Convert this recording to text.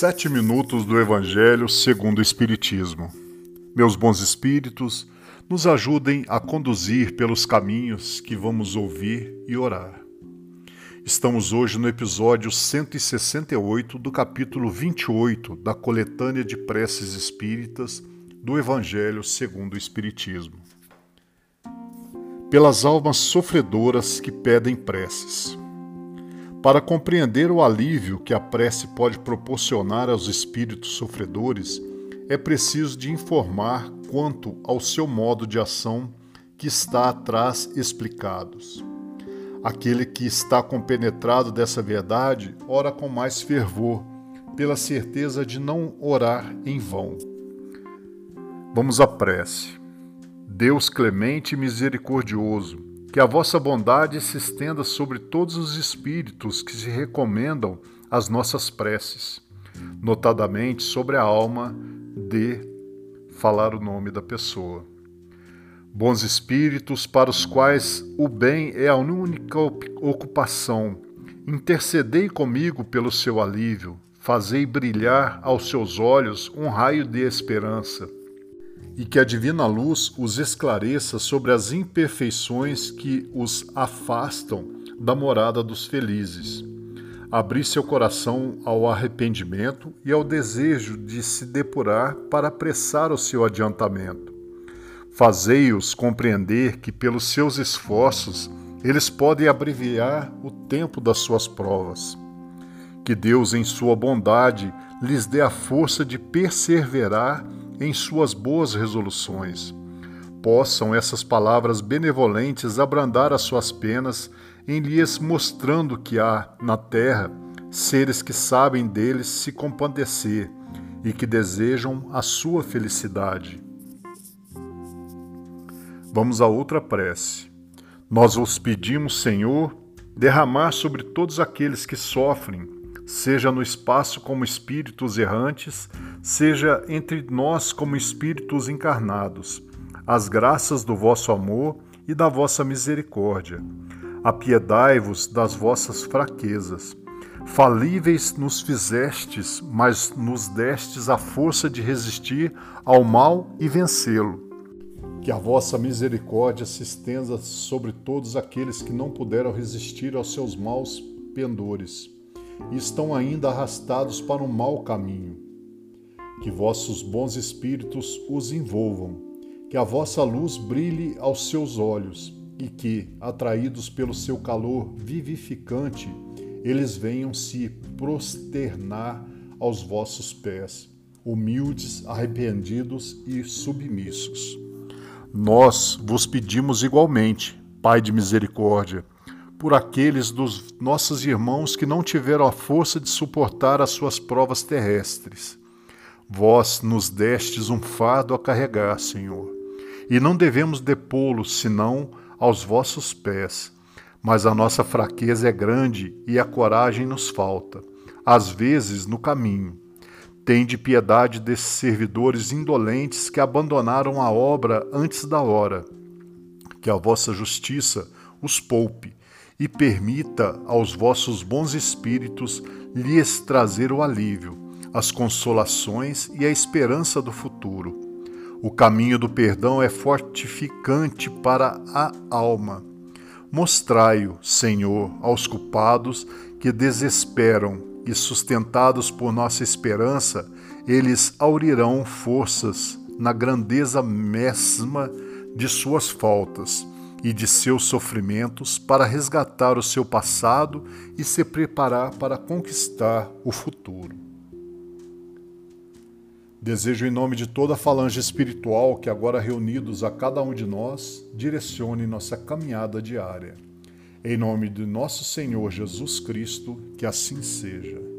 Sete minutos do Evangelho segundo o Espiritismo. Meus bons espíritos, nos ajudem a conduzir pelos caminhos que vamos ouvir e orar. Estamos hoje no episódio 168 do capítulo 28 da coletânea de preces espíritas do Evangelho segundo o Espiritismo. Pelas almas sofredoras que pedem preces. Para compreender o alívio que a prece pode proporcionar aos espíritos sofredores, é preciso de informar quanto ao seu modo de ação que está atrás explicados. Aquele que está compenetrado dessa verdade ora com mais fervor, pela certeza de não orar em vão. Vamos à prece. Deus clemente e misericordioso, que a vossa bondade se estenda sobre todos os espíritos que se recomendam às nossas preces, notadamente sobre a alma de falar o nome da pessoa. Bons espíritos para os quais o bem é a única ocupação, intercedei comigo pelo seu alívio, fazei brilhar aos seus olhos um raio de esperança e que a divina luz os esclareça sobre as imperfeições que os afastam da morada dos felizes. Abri seu coração ao arrependimento e ao desejo de se depurar para apressar o seu adiantamento. Fazei-os compreender que, pelos seus esforços, eles podem abreviar o tempo das suas provas. Que Deus, em sua bondade, lhes dê a força de perseverar em suas boas resoluções. Possam essas palavras benevolentes abrandar as suas penas, em lhes mostrando que há, na terra, seres que sabem deles se compadecer e que desejam a sua felicidade. Vamos a outra prece. Nós vos pedimos, Senhor, derramar sobre todos aqueles que sofrem seja no espaço como espíritos errantes, seja entre nós como espíritos encarnados, as graças do vosso amor e da vossa misericórdia. Apiedai-vos das vossas fraquezas. Falíveis nos fizestes, mas nos destes a força de resistir ao mal e vencê-lo. Que a vossa misericórdia se estenda sobre todos aqueles que não puderam resistir aos seus maus pendores e estão ainda arrastados para um mau caminho. Que vossos bons espíritos os envolvam, que a vossa luz brilhe aos seus olhos e que, atraídos pelo seu calor vivificante, eles venham se prosternar aos vossos pés, humildes, arrependidos e submissos. Nós vos pedimos igualmente, Pai de misericórdia, por aqueles dos nossos irmãos que não tiveram a força de suportar as suas provas terrestres. Vós nos destes um fardo a carregar, Senhor, e não devemos depô-lo senão aos vossos pés. Mas a nossa fraqueza é grande e a coragem nos falta, às vezes no caminho. Tende piedade desses servidores indolentes que abandonaram a obra antes da hora. Que a vossa justiça os poupe e permita aos vossos bons espíritos lhes trazer o alívio, as consolações e a esperança do futuro. O caminho do perdão é fortificante para a alma. Mostrai-o, Senhor, aos culpados que desesperam e, sustentados por nossa esperança, eles aurirão forças na grandeza mesma de suas faltas e de seus sofrimentos para resgatar o seu passado e se preparar para conquistar o futuro. Desejo, em nome de toda a falange espiritual que agora reunidos a cada um de nós, direcione nossa caminhada diária. Em nome de nosso Senhor Jesus Cristo, que assim seja.